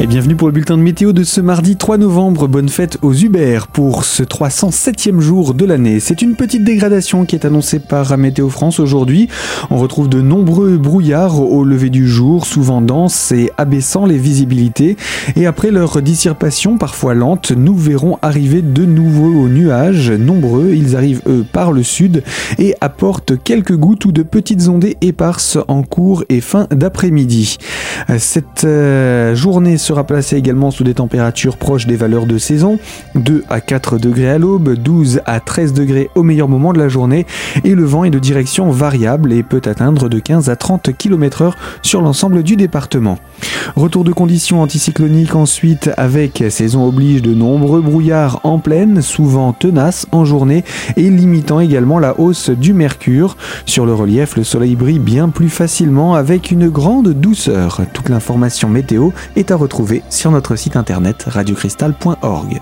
Et bienvenue pour le bulletin de météo de ce mardi 3 novembre. Bonne fête aux Uber pour ce 307e jour de l'année. C'est une petite dégradation qui est annoncée par Météo France aujourd'hui. On retrouve de nombreux brouillards au lever du jour, souvent denses et abaissant les visibilités. Et après leur dissipation, parfois lente, nous verrons arriver de nouveaux nuages. Nombreux, ils arrivent eux par le sud et apportent quelques gouttes ou de petites ondées éparses en cours et fin d'après-midi. Cette euh, journée sera placé également sous des températures proches des valeurs de saison, 2 à 4 degrés à l'aube, 12 à 13 degrés au meilleur moment de la journée, et le vent est de direction variable et peut atteindre de 15 à 30 km/h sur l'ensemble du département. Retour de conditions anticycloniques ensuite avec saison oblige de nombreux brouillards en pleine, souvent tenaces en journée et limitant également la hausse du mercure. Sur le relief, le soleil brille bien plus facilement avec une grande douceur. Toute l'information météo est à retrouver sur notre site internet radiocristal.org.